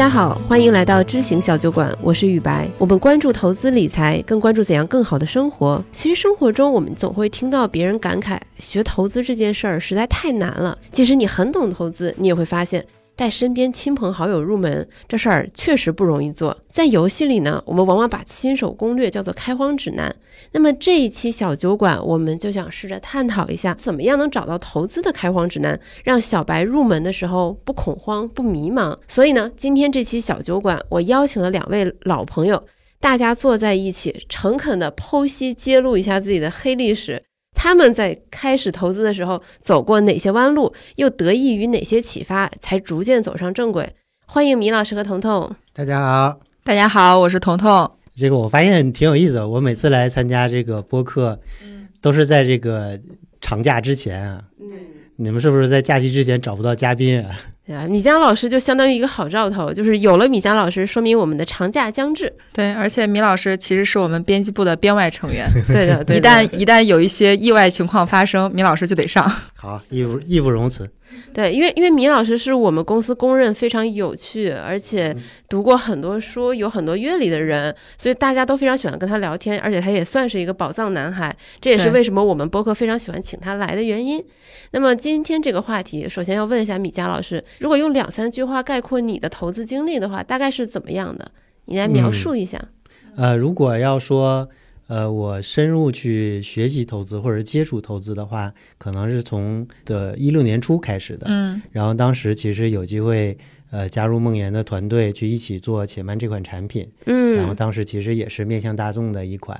大家好，欢迎来到知行小酒馆，我是雨白。我们关注投资理财，更关注怎样更好的生活。其实生活中，我们总会听到别人感慨，学投资这件事儿实在太难了。即使你很懂投资，你也会发现。带身边亲朋好友入门这事儿确实不容易做。在游戏里呢，我们往往把新手攻略叫做开荒指南。那么这一期小酒馆，我们就想试着探讨一下，怎么样能找到投资的开荒指南，让小白入门的时候不恐慌、不迷茫。所以呢，今天这期小酒馆，我邀请了两位老朋友，大家坐在一起，诚恳地剖析、揭露一下自己的黑历史。他们在开始投资的时候走过哪些弯路，又得益于哪些启发，才逐渐走上正轨？欢迎米老师和彤彤。大家好，大家好，我是彤彤。这个我发现挺有意思的，我每次来参加这个播客，都是在这个长假之前啊。你们是不是在假期之前找不到嘉宾啊？对啊，米江老师就相当于一个好兆头，就是有了米江老师，说明我们的长假将至。对，而且米老师其实是我们编辑部的编外成员。对的，一旦一旦有一些意外情况发生，米老师就得上。好，义不义不容辞。对，因为因为米老师是我们公司公认非常有趣，而且读过很多书，有很多阅历的人，所以大家都非常喜欢跟他聊天，而且他也算是一个宝藏男孩，这也是为什么我们播客非常喜欢请他来的原因。那么今天这个话题，首先要问一下米佳老师，如果用两三句话概括你的投资经历的话，大概是怎么样的？你来描述一下。呃，如果要说。呃，我深入去学习投资或者接触投资的话，可能是从的一六年初开始的。嗯，然后当时其实有机会，呃，加入梦岩的团队去一起做且慢这款产品。嗯，然后当时其实也是面向大众的一款。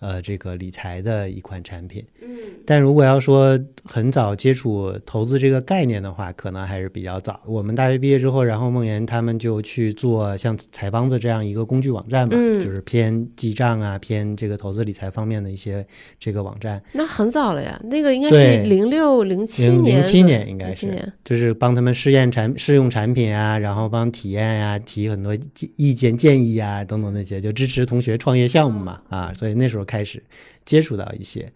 呃，这个理财的一款产品，嗯，但如果要说很早接触投资这个概念的话，可能还是比较早。我们大学毕业之后，然后梦岩他们就去做像财帮子这样一个工具网站嘛，就是偏记账啊，偏这个投资理财方面的一些这个网站。那很早了呀，那个应该是零六零七年，零七年应该是，就是帮他们试验产试用产品啊，然后帮体验呀，提很多意见建议啊，等等那些，就支持同学创业项目嘛，啊，所以那时候。开始接触到一些，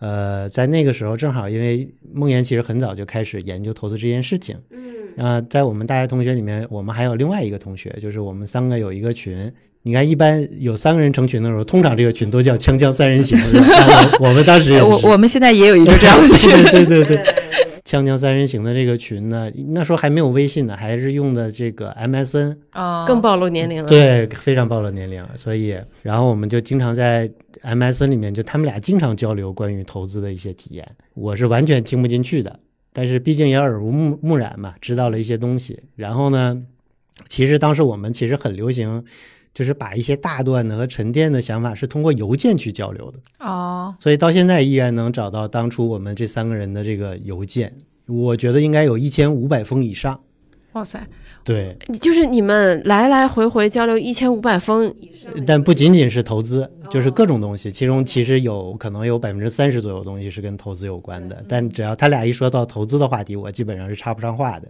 呃，在那个时候正好，因为梦岩其实很早就开始研究投资这件事情，嗯，啊，在我们大学同学里面，我们还有另外一个同学，就是我们三个有一个群。你看，一般有三个人成群的时候，通常这个群都叫“锵锵三人行”。我们当时，我 我们现在也有一个这样的群，对对对。锵锵三人行的这个群呢，那时候还没有微信呢，还是用的这个 MSN，啊，更暴露年龄了。对，非常暴露年龄。所以，然后我们就经常在 MSN 里面，就他们俩经常交流关于投资的一些体验。我是完全听不进去的，但是毕竟也耳濡目目染嘛，知道了一些东西。然后呢，其实当时我们其实很流行。就是把一些大段的和沉淀的想法是通过邮件去交流的。哦，所以到现在依然能找到当初我们这三个人的这个邮件，我觉得应该有一千五百封以上。哇塞，对，就是你们来来回回交流一千五百封以上，但不仅仅是投资，就是各种东西，其中其实有可能有百分之三十左右东西是跟投资有关的，但只要他俩一说到投资的话题，我基本上是插不上话的。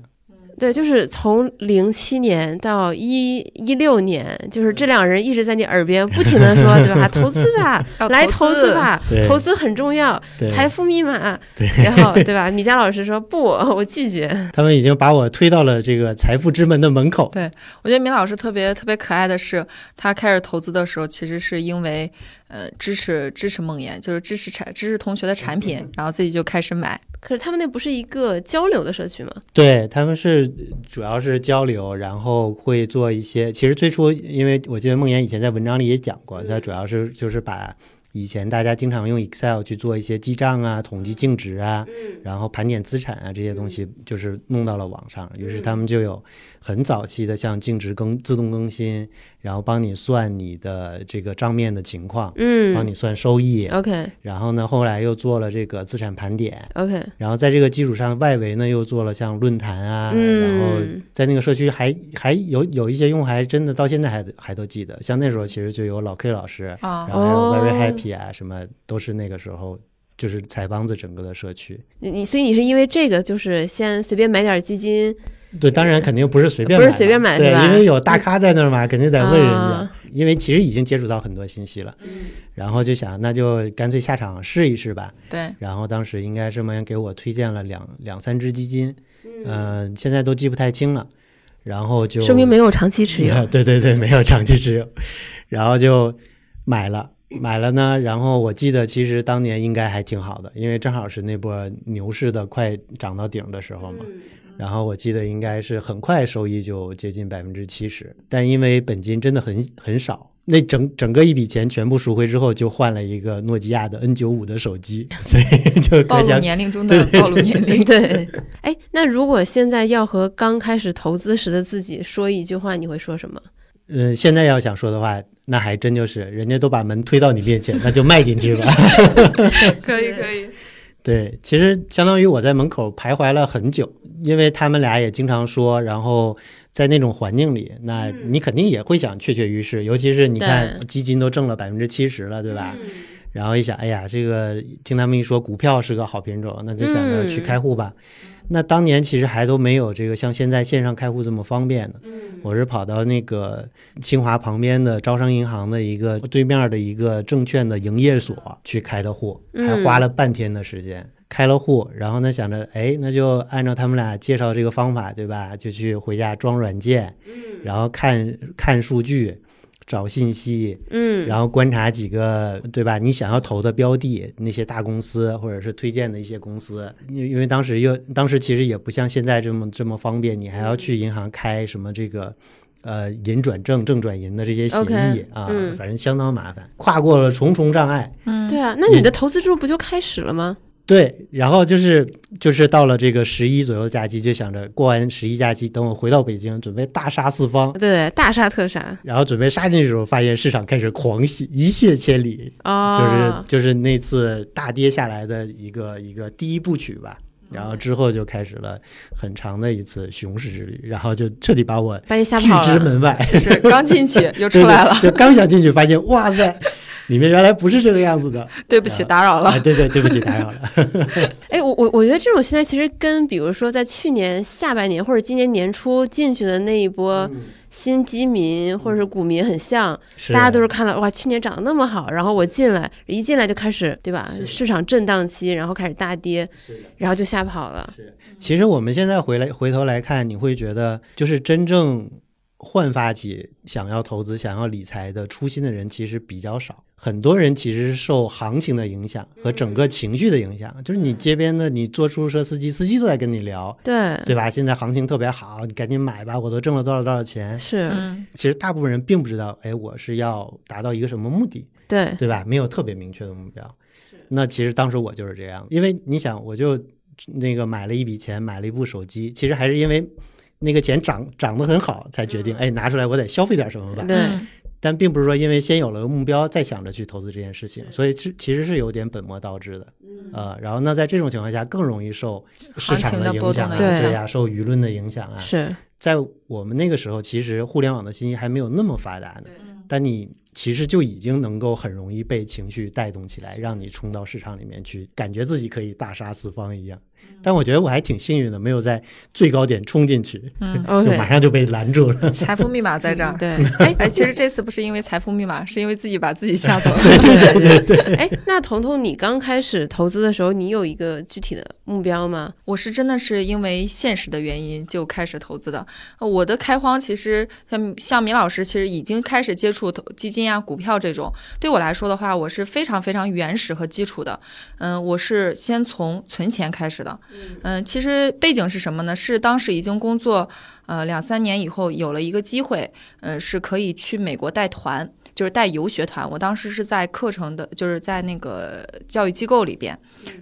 对，就是从零七年到一一六年，就是这两人一直在你耳边不停的说，对吧？投资吧，来投资吧，投资很重要，财富密码。然后，对吧？米佳老师说不，我拒绝。他们已经把我推到了这个财富之门的门口。对我觉得米老师特别特别可爱的是，他开始投资的时候，其实是因为呃支持支持梦魇，就是支持产支持同学的产品，然后自己就开始买。可是他们那不是一个交流的社区吗？对，他们是主要是交流，然后会做一些。其实最初，因为我记得梦岩以前在文章里也讲过，他主要是就是把。以前大家经常用 Excel 去做一些记账啊、统计净值啊，然后盘点资产啊这些东西，就是弄到了网上。于是他们就有很早期的像净值更自动更新，然后帮你算你的这个账面的情况，嗯，帮你算收益。OK。然后呢，后来又做了这个资产盘点。OK。然后在这个基础上，外围呢又做了像论坛啊，然后在那个社区还还有有一些用户还真的到现在还还都记得，像那时候其实就有老 K 老师，然后还有 Very Happy。啊，什么都是那个时候，就是彩帮子整个的社区。你你，所以你是因为这个，就是先随便买点基金？对，当然肯定不是随便，不是随便买，对，因为有大咖在那儿嘛，肯定得问人家。因为其实已经接触到很多信息了，然后就想那就干脆下场试一试吧。对，然后当时应该是梦岩给我推荐了两两三只基金，嗯，现在都记不太清了。然后就说明没有长期持有。对对对，没有长期持有，然后就买了。买了呢，然后我记得其实当年应该还挺好的，因为正好是那波牛市的快涨到顶的时候嘛。然后我记得应该是很快收益就接近百分之七十，但因为本金真的很很少，那整整个一笔钱全部赎回之后，就换了一个诺基亚的 N 九五的手机，所以就暴露年龄中的暴露年龄。对，哎，那如果现在要和刚开始投资时的自己说一句话，你会说什么？嗯，现在要想说的话。那还真就是，人家都把门推到你面前，那就迈进去吧。可 以可以。对，其实相当于我在门口徘徊了很久，因为他们俩也经常说，然后在那种环境里，那你肯定也会想跃跃欲试，尤其是你看基金都挣了百分之七十了，对吧？然后一想，哎呀，这个听他们一说股票是个好品种，那就想着去开户吧。那当年其实还都没有这个像现在线上开户这么方便呢。我是跑到那个清华旁边的招商银行的一个对面的一个证券的营业所去开的户，还花了半天的时间开了户。然后呢，想着，哎，那就按照他们俩介绍这个方法，对吧？就去回家装软件，然后看看数据。找信息，嗯，然后观察几个，对吧？你想要投的标的，那些大公司或者是推荐的一些公司，因因为当时又当时其实也不像现在这么这么方便，你还要去银行开什么这个，呃，银转正、正转银的这些协议啊，反正相当麻烦，跨过了重重障碍。嗯，对啊，那你的投资之路不就开始了吗？对，然后就是就是到了这个十一左右假期，就想着过完十一假期，等我回到北京，准备大杀四方，对，大杀特杀。然后准备杀进去的时候，发现市场开始狂喜，一泻千里，就是就是那次大跌下来的一个一个第一部曲吧。然后之后就开始了很长的一次熊市之旅，然后就彻底把我拒之门外，就是刚进去 又出来了，就刚想进去，发现哇塞。里面原来不是这个样子的，对不起，打扰了。对对，对不起，打扰了。哎，我我我觉得这种心态其实跟比如说在去年下半年或者今年年初进去的那一波新基民或者是股民很像，大家都是看到哇，去年涨得那么好，然后我进来一进来就开始对吧？市场震荡期，然后开始大跌，然后就吓跑了。是，其实我们现在回来回头来看，你会觉得就是真正焕发起想要投资、想要理财的初心的人其实比较少。很多人其实是受行情的影响和整个情绪的影响，就是你街边的你坐出租车司机，司机都在跟你聊，对对吧？现在行情特别好，你赶紧买吧，我都挣了多少多少钱。是，其实大部分人并不知道，哎，我是要达到一个什么目的，对对吧？没有特别明确的目标。那其实当时我就是这样，因为你想，我就那个买了一笔钱，买了一部手机，其实还是因为那个钱涨涨得很好，才决定，哎，拿出来我得消费点什么吧。对。但并不是说因为先有了个目标，再想着去投资这件事情，所以其其实是有点本末倒置的，呃，然后那在这种情况下更容易受市场的影响啊，对呀，受舆论的影响啊。是在我们那个时候，其实互联网的信息还没有那么发达呢，但你其实就已经能够很容易被情绪带动起来，让你冲到市场里面去，感觉自己可以大杀四方一样。但我觉得我还挺幸运的，没有在最高点冲进去，嗯，就马上就被拦住了。财富密码在这儿，对，哎 哎，其实这次不是因为财富密码，是因为自己把自己吓走了。对对对对。哎，那彤彤，你刚开始投资的时候，你有一个具体的目标吗？我是真的是因为现实的原因就开始投资的。我的开荒其实像像米老师，其实已经开始接触投基金啊、股票这种。对我来说的话，我是非常非常原始和基础的。嗯，我是先从存钱开始的。嗯，其实背景是什么呢？是当时已经工作呃两三年以后，有了一个机会，嗯，是可以去美国带团，就是带游学团。我当时是在课程的，就是在那个教育机构里边，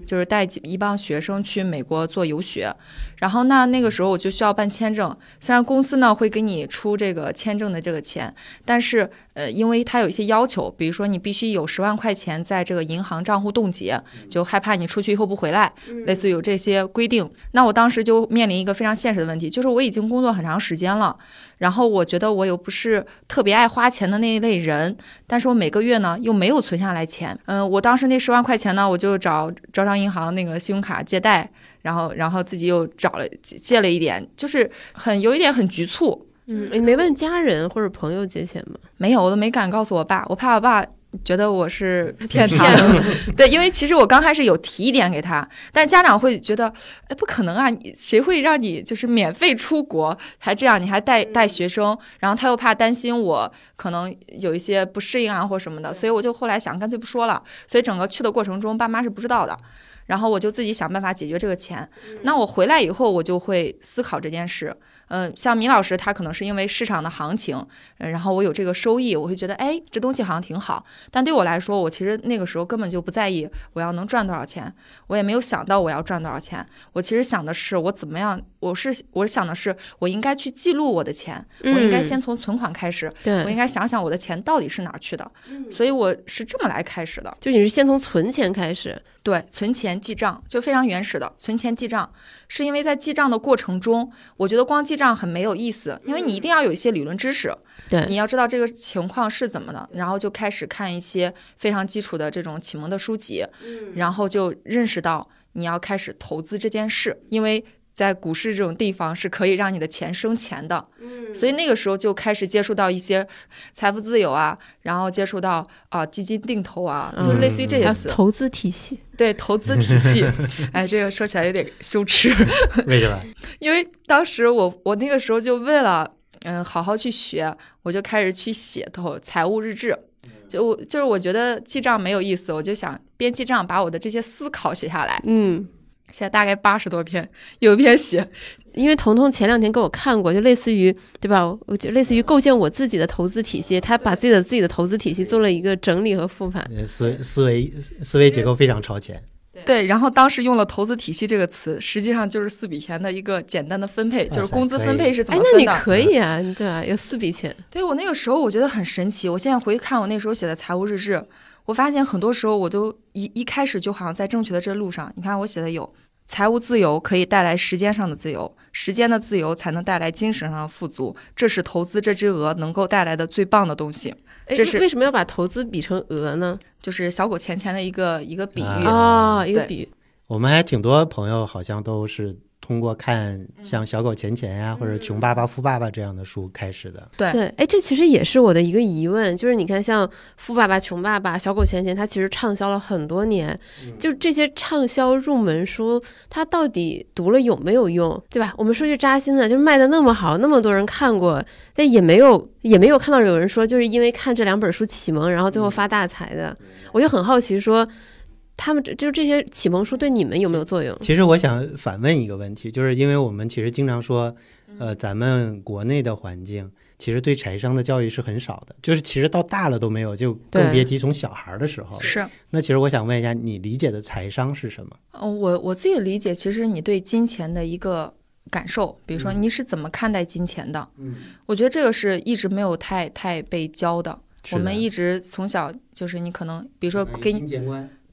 就是带一帮学生去美国做游学。然后那那个时候我就需要办签证，虽然公司呢会给你出这个签证的这个钱，但是呃，因为他有一些要求，比如说你必须有十万块钱在这个银行账户冻结，就害怕你出去以后不回来，类似于有这些规定。那我当时就面临一个非常现实的问题，就是我已经工作很长时间了，然后我觉得我又不是特别爱花钱的那一类人，但是我每个月呢又没有存下来钱。嗯，我当时那十万块钱呢，我就找招商银行那个信用卡借贷。然后，然后自己又找了借了一点，就是很有一点很局促。嗯，你没问家人或者朋友借钱吗？没有，我都没敢告诉我爸，我怕我爸觉得我是 骗他的。对，因为其实我刚开始有提一点给他，但家长会觉得，哎，不可能啊，谁会让你就是免费出国，还这样，你还带带学生，然后他又怕担心我可能有一些不适应啊或什么的，所以我就后来想干脆不说了。所以整个去的过程中，爸妈是不知道的。然后我就自己想办法解决这个钱。那我回来以后，我就会思考这件事。嗯，像米老师，他可能是因为市场的行情，然后我有这个收益，我会觉得，哎，这东西好像挺好。但对我来说，我其实那个时候根本就不在意我要能赚多少钱，我也没有想到我要赚多少钱。我其实想的是，我怎么样？我是我想的是，我应该去记录我的钱，我应该先从存款开始，我应该想想我的钱到底是哪儿去的。所以我是这么来开始的，就你是先从存钱开始。对，存钱记账就非常原始的存钱记账，是因为在记账的过程中，我觉得光记账很没有意思，因为你一定要有一些理论知识，对，你要知道这个情况是怎么的，然后就开始看一些非常基础的这种启蒙的书籍，然后就认识到你要开始投资这件事，因为。在股市这种地方是可以让你的钱生钱的，嗯，所以那个时候就开始接触到一些财富自由啊，然后接触到啊基金定投啊，就类似于这些词。投资体系，对，投资体系。哎，这个说起来有点羞耻。为什么？因为当时我我那个时候就为了嗯好好去学，我就开始去写投财务日志，就我就是我觉得记账没有意思，我就想边记账把我的这些思考写下来，嗯。现在大概八十多篇，有一篇写，因为彤彤前两天给我看过，就类似于对吧？我就类似于构建我自己的投资体系，他把自己的自己的投资体系做了一个整理和复盘，思思维思维结构非常超前。对，然后当时用了“投资体系”这个词，实际上就是四笔钱的一个简单的分配，就是工资分配是怎么分的？那你可以啊，对吧？有四笔钱。对我那个时候我觉得很神奇，我现在回看我那时候写的财务日志。我发现很多时候我都一一开始就好像在正确的这路上。你看我写的有财务自由可以带来时间上的自由，时间的自由才能带来精神上的富足，这是投资这只鹅能够带来的最棒的东西。这是为什么要把投资比成鹅呢？就是小狗钱钱的一个一个比喻啊，一个比喻。我们还挺多朋友好像都是。通过看像《小狗钱钱》呀，或者《穷爸爸富爸爸》这样的书开始的。对对，哎，这其实也是我的一个疑问，就是你看，像《富爸爸穷爸爸》《小狗钱钱》，它其实畅销了很多年，就这些畅销入门书，它到底读了有没有用，对吧？我们说句扎心的，就是卖的那么好，那么多人看过，但也没有也没有看到有人说，就是因为看这两本书启蒙，然后最后发大财的。我就很好奇说。他们这就这些启蒙书对你们有没有作用？其实我想反问一个问题，就是因为我们其实经常说，呃，咱们国内的环境其实对财商的教育是很少的，就是其实到大了都没有，就更别提从小孩的时候。是。那其实我想问一下，你理解的财商是什么？嗯，我我自己理解，其实你对金钱的一个感受，比如说你是怎么看待金钱的？嗯，我觉得这个是一直没有太太被教的。我们一直从小就是你可能，比如说给你。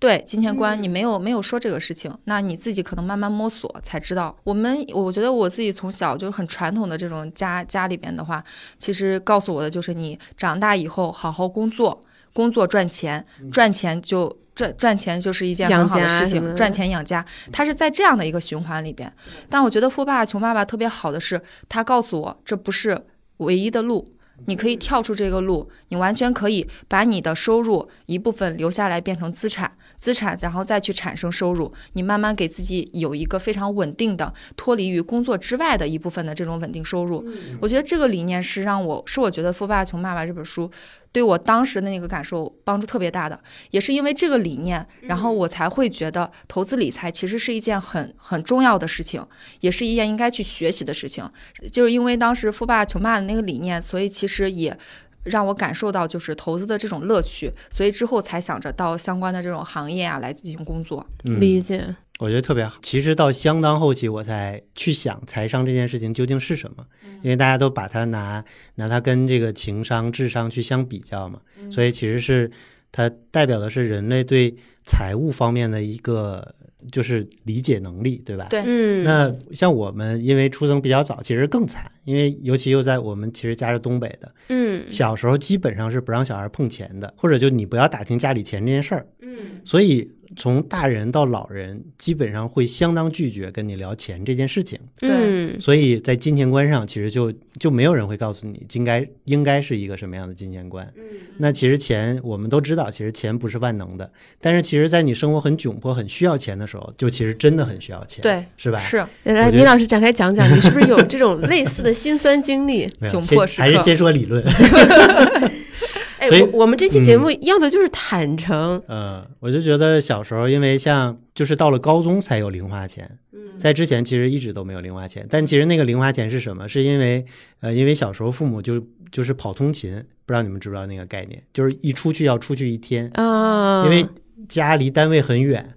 对金钱观，你没有没有说这个事情，那你自己可能慢慢摸索才知道。我们我觉得我自己从小就是很传统的这种家家里边的话，其实告诉我的就是你长大以后好好工作，工作赚钱，赚钱就赚赚钱就是一件很好的事情，赚钱养家，他是在这样的一个循环里边。但我觉得《富爸爸穷爸爸》特别好的是，他告诉我这不是唯一的路。你可以跳出这个路，你完全可以把你的收入一部分留下来变成资产，资产然后再去产生收入，你慢慢给自己有一个非常稳定的脱离于工作之外的一部分的这种稳定收入。我觉得这个理念是让我是我觉得《富爸爸穷爸爸》这本书。对我当时的那个感受帮助特别大的，也是因为这个理念，然后我才会觉得投资理财其实是一件很很重要的事情，也是一件应该去学习的事情。就是因为当时富爸爸穷爸爸的那个理念，所以其实也让我感受到就是投资的这种乐趣，所以之后才想着到相关的这种行业啊来进行工作。理解。我觉得特别好。其实到相当后期，我才去想财商这件事情究竟是什么，因为大家都把它拿拿它跟这个情商、智商去相比较嘛，所以其实是它代表的是人类对财务方面的一个就是理解能力，对吧？对，嗯。那像我们因为出生比较早，其实更惨，因为尤其又在我们其实家是东北的，嗯，小时候基本上是不让小孩碰钱的，或者就你不要打听家里钱这件事儿，嗯，所以。从大人到老人，基本上会相当拒绝跟你聊钱这件事情。对，所以在金钱观上，其实就就没有人会告诉你应该应该是一个什么样的金钱观。那其实钱我们都知道，其实钱不是万能的，但是其实，在你生活很窘迫、很需要钱的时候，就其实真的很需要钱，对，是吧？是来，我觉得米老师展开讲讲，你是不是有这种 类似的辛酸经历？窘迫时刻还是先说理论。哎，所以我我们这期节目要的就是坦诚。嗯，我就觉得小时候，因为像就是到了高中才有零花钱，在之前其实一直都没有零花钱。但其实那个零花钱是什么？是因为呃，因为小时候父母就就是跑通勤，不知道你们知不知道那个概念？就是一出去要出去一天，啊，因为家离单位很远，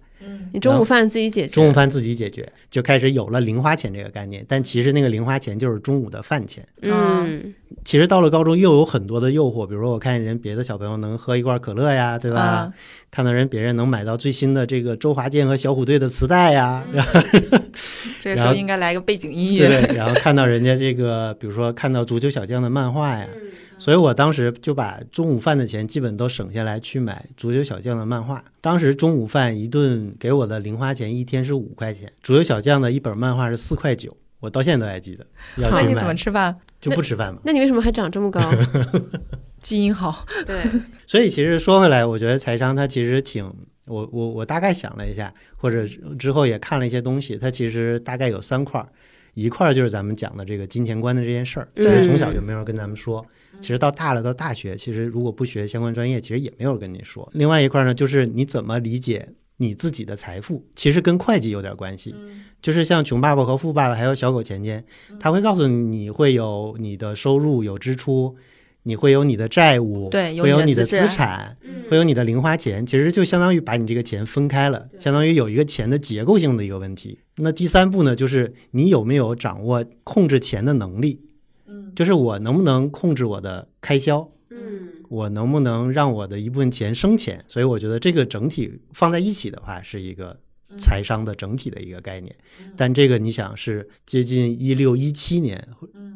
你中午饭自己解决，中午饭自己解决，就开始有了零花钱这个概念。但其实那个零花钱就是中午的饭钱。嗯，其实到了高中又有很多的诱惑，比如说我看人别的小朋友能喝一罐可乐呀，对吧？嗯看到人别人能买到最新的这个周华健和小虎队的磁带呀，然后 这个时候应该来个背景音乐。对，然后看到人家这个，比如说看到足球小将的漫画呀，所以我当时就把中午饭的钱基本都省下来去买足球小将的漫画。当时中午饭一顿给我的零花钱一天是五块钱，足球小将的一本漫画是四块九，我到现在都还记得要去那你怎么买，吃饭？就不吃饭嘛。那你为什么还长这么高？基因好，对，所以其实说回来，我觉得财商它其实挺，我我我大概想了一下，或者之后也看了一些东西，它其实大概有三块儿，一块儿就是咱们讲的这个金钱观的这件事儿，其实从小就没有人跟咱们说。其实到大了，到大学，其实如果不学相关专业，其实也没有人跟你说。另外一块儿呢，就是你怎么理解你自己的财富，其实跟会计有点关系。就是像《穷爸爸和富爸爸》还有《小狗钱钱》，他会告诉你你会有你的收入有支出，你会有你的债务，对有会有你的资资产，会有你的零花钱，其实就相当于把你这个钱分开了，相当于有一个钱的结构性的一个问题。那第三步呢，就是你有没有掌握控制钱的能力？嗯，就是我能不能控制我的开销？嗯，我能不能让我的一部分钱生钱？所以我觉得这个整体放在一起的话，是一个财商的整体的一个概念。但这个你想是接近一六一七年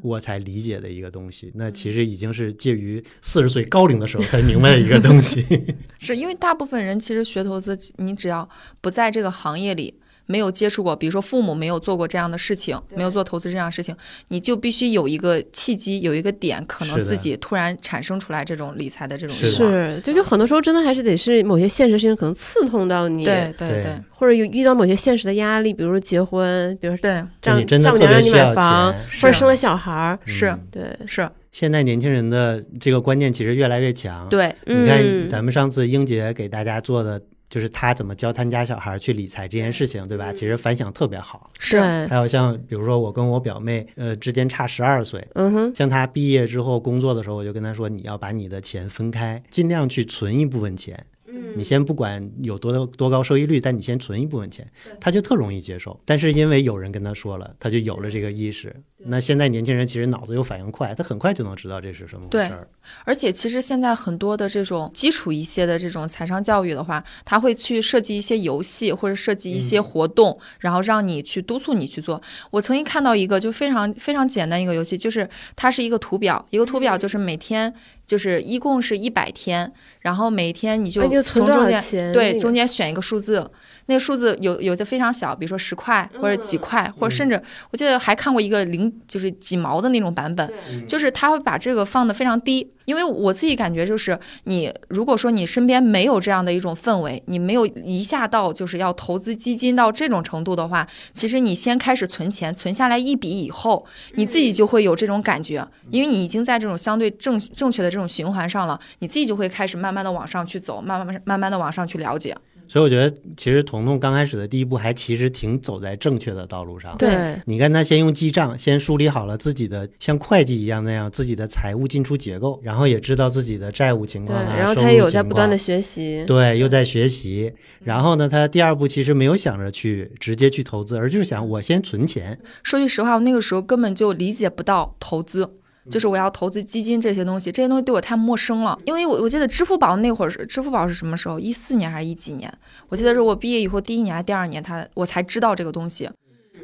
我才理解的一个东西，那其实已经是介于四十岁高龄的时候才明白的一个东西。是因为大部分人其实学投资，你只要不在这个行业里。没有接触过，比如说父母没有做过这样的事情，没有做投资这样的事情，你就必须有一个契机，有一个点，可能自己突然产生出来这种理财的这种是的欲望。是，就就很多时候真的还是得是某些现实事情可能刺痛到你，对对对。对。或者有遇到某些现实的压力，比如说结婚，比如说对，丈丈母娘让你买房，或者生了小孩儿，是嗯对，是，现在年轻人的这个观念其实越来越强。，对，你看嗯。咱们上次英姐给大家做的。就是他怎么教他家小孩去理财这件事情，对吧？其实反响特别好。是还有像比如说我跟我表妹，呃，之间差十二岁，嗯哼，像她毕业之后工作的时候，我就跟她说，你要把你的钱分开，尽量去存一部分钱。嗯你先不管有多多高收益率，但你先存一部分钱，她就特容易接受。但是因为有人跟她说了，她就有了这个意识。那现在年轻人其实脑子又反应快，他很快就能知道这是什么回事儿。而且其实现在很多的这种基础一些的这种财商教育的话，他会去设计一些游戏或者设计一些活动，然后让你去督促你去做。我曾经看到一个就非常非常简单一个游戏，就是它是一个图表，一个图表就是每天就是一共是一百天，然后每天你就从中间？对中间选一个数字，那个数字有有的非常小，比如说十块或者几块，或者甚至我记得还看过一个零就是几毛的那种版本，就是他会把这个放得非常低。因为我自己感觉就是你如果说你身边没有这样的一种氛围，你没有一下到就是要投资基金到这种程度的话，其实你先开始存钱，存下来一笔以后，你自己就会有这种感觉，因为你已经在这种相对正正确的这种循环上了，你自己就会开始慢慢的往上去走，慢慢慢慢的往上去了解。所以我觉得，其实彤彤刚开始的第一步还其实挺走在正确的道路上。对，你看他先用记账，先梳理好了自己的像会计一样那样自己的财务进出结构，然后也知道自己的债务情，况啊，然后他也有在不断的学习，对，又在学习。然后呢，他第二步其实没有想着去直接去投资，而就是想我先存钱。说句实话，我那个时候根本就理解不到投资。就是我要投资基金这些东西，这些东西对我太陌生了。因为我我记得支付宝那会儿是支付宝是什么时候？一四年还是一几年？我记得是我毕业以后第一年还第二年，他我才知道这个东西。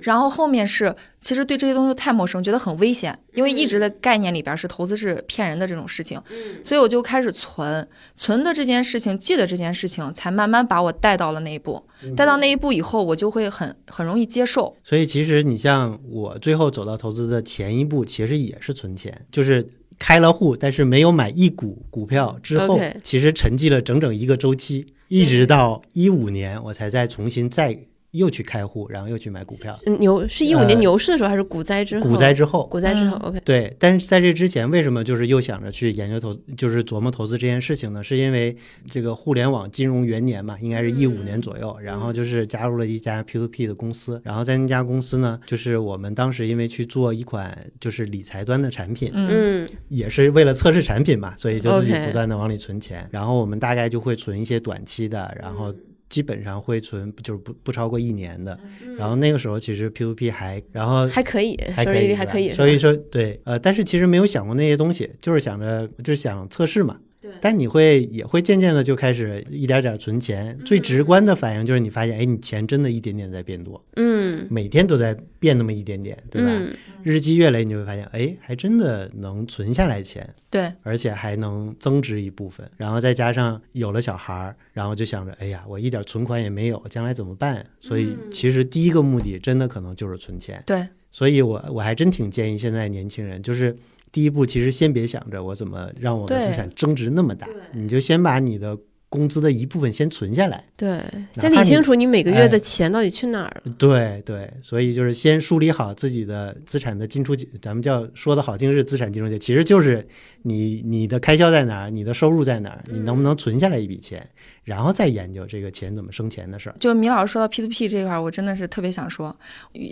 然后后面是其实对这些东西太陌生，觉得很危险，因为一直的概念里边是投资是骗人的这种事情，所以我就开始存，存的这件事情，记得这件事情，才慢慢把我带到了那一步。带到那一步以后，我就会很很容易接受。所以其实你像我最后走到投资的前一步，其实也是存钱，就是开了户，但是没有买一股股票之后其实沉寂了整整一个周期，一直到一五年我才再重新再又去开户，然后又去买股票。嗯牛是一五呃年牛市的时候，还是股灾之后？股灾之后，股灾之后嗯，OK，对，但是在这之前，为什么就是又想着去研究投，就是琢磨投资这件事情呢？是因为这个互联网金融元年嘛，应该是一五年左右，然后就是加入了一家 P2P 的公司，然后在那家公司呢，就是我们当时因为去做一款就是理财端的产品，嗯嗯也是为了测试产品嘛，所以就自己不断的往里存钱。然后我们大概就会存一些短期的，然后基本上会存就是不不超过一年的。然后那个时候其实 P2P 还，然后还可以，还可以，收益率还可以，所以说对，呃，但是其实没有想过那些东西，就是想着就是想测试嘛。对但你会也会渐渐的就开始一点点存钱，最直观的反应就是你发现，哎，你钱真的一点点在变多，嗯，每天都在变那么一点点，对吧？嗯日积月累，你就会发现，哎，还真的能存下来钱。对，而且还能增值一部分，然后再加上有了小孩儿，然后就想着，哎呀，我一点存款也没有，将来怎么办？所以其实第一个目的真的可能就是存钱。对，所以我我还真挺建议现在年轻人，就是第一步其实先别想着我怎么让我的资产增值那么大，你就先把你的工资的一部分先存下来。对，先理清楚你每个月哎的钱到底去哪儿了。对对，所以就是先梳理好自己的资产的进出，咱们叫说的好听是资产进出结，其实就是你你的开销在哪儿，你的收入在哪儿，你能不能存下来一笔钱，然后再研究这个钱怎么生钱的事儿。就米老师说到 P to P 这一块儿，我真的是特别想说，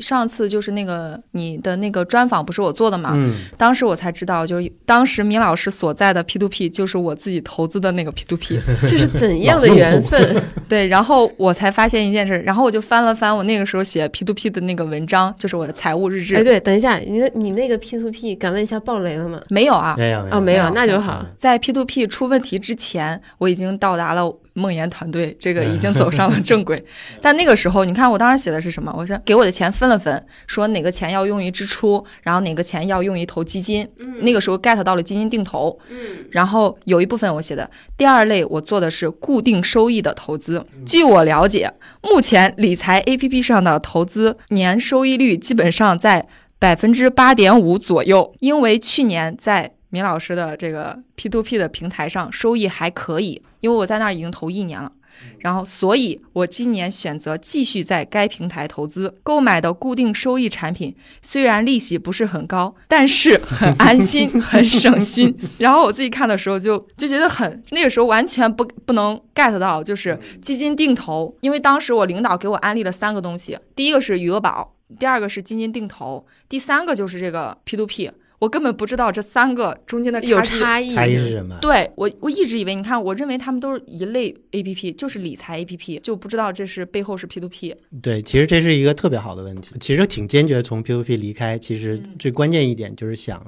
上次就是那个你的那个专访不是我做的嘛，嗯，当时我才知道，就是当时米老师所在的 P to P 就是我自己投资的那个 P to P，这是怎样的缘分？对，然后我才发现一件事，然后我就翻了翻我那个时候写 P to P 的那个文章，就是我的财务日志，哎，对，等一下，你的你那个 P to P，敢问一下爆雷了吗？没有啊，没有哦，没有，没有那就好。在 P to P 出问题之前，我已经到达了梦岩团队，这个已经走上了正轨。但那个时候，你看我当时写的是什么？我说给我的钱分了分，说哪个钱要用于支出，然后哪个钱要用于投基金。那个时候 get 到了基金定投，然后有一部分我写的第二类，我做的是固定收益的投资。据我了解，目前理财 APP 上的投资年收益率基本上在百分之八点五左右，因为去年在米老师的这个 P to P 的平台上收益还可以，因为我在那儿已经投一年了。然后，所以我今年选择继续在该平台投资，购买的固定收益产品虽然利息不是很高，但是很安心，很省心。然后我自己看的时候就就觉得很，那个时候完全不不能 get 到，就是基金定投，因为当时我领导给我安利了三个东西，第一个是余额宝，第二个是基金定投，第三个就是这个 P to P。我根本不知道这三个中间的有差距。差异，差异是什么？对我，我一直以为，你看，我认为他们都是一类 A P P，就是理财 A P P，就不知道这是背后是 P to P。对，其实这是一个特别好的问题。其实挺坚决从 P to P 离开，其实嗯最关键一点就是想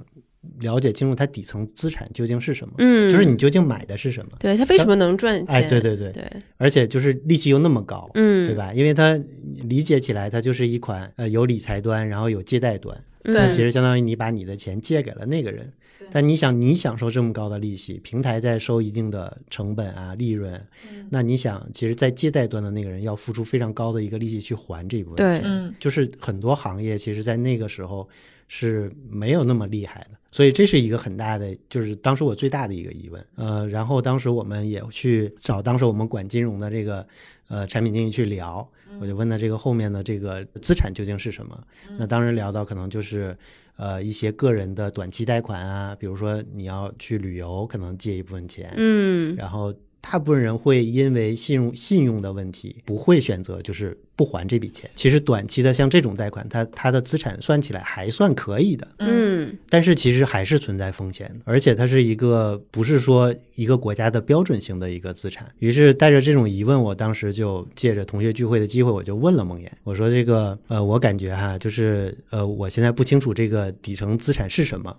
了解清楚它底层资产究竟是什么，嗯，就是你究竟买的是什么。对它为什么能赚钱？哎，对对对，对，而且就是利息又那么高，嗯，对？吧？因为它理解起来，它就是一款呃有理财端，然后有借贷端，对那其实相当于你把你的钱借给了那个人。但你想，你享受这么高的利息，平台在收一定的成本啊利润，嗯那你想，其实，在借贷端的那个人要付出非常高的一个利息去还这一部分钱。嗯，就是很多行业其实，在那个时候是没有那么厉害的，所以这是一个很大的，就是当时我最大的一个疑问。呃，然后当时我们也去找当时我们管金融的这个呃产品经理去聊，我就问他这个后面的这个资产究竟是什么？那当然聊到可能就是。呃，一些个人的短期贷款啊，比如说你要去旅游，可能借一部分钱，嗯，然后大部分人会因为信用信用的问题，不会选择就是不还这笔钱。其实短期的像这种贷款，它它的资产算起来还算可以的，嗯，但是其实还是存在风险的，而且它是一个不是说一个国家的标准型的一个资产。于是带着这种疑问，我当时就借着同学聚会的机会，我就问了梦岩，我说这个呃，我感觉哈，就是呃，我现在不清楚这个底层资产是什么，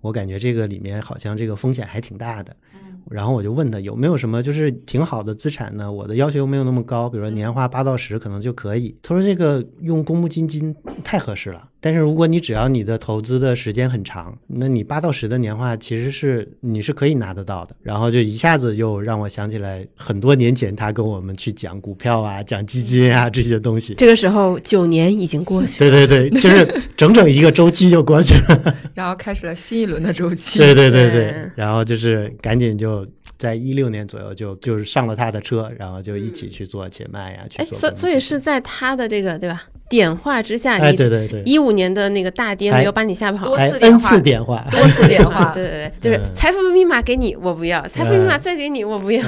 我感觉这个里面好像这个风险还挺大的。然后我就问他有没有什么就是挺好的资产呢？我的要求又没有那么高，比如说年化八到十可能就可以。他说这个用公募基金太合适了。但是如果你只要你的投资的时间很长，那你八到十的年化其实是你是可以拿得到的。然后就一下子又让我想起来很多年前他跟我们去讲股票啊、讲基金啊这些东西。这个时候九年已经过去了，对对对，就是整整一个周期就过去了。然后开始了新一轮的周期。对对对对对，然后就是赶紧就在一六年左右就就是上了他的车，然后就一起去做且卖呀，去哎，做。所所以是在他的这个对吧点化之下，哎，你对对对，一五年的那个大跌哎没有把你吓跑多。哎次电 n 话次电话，多次点化，对对对，就是嗯。财富密码给你，我不要；财富密码嗯。再给你，我不要。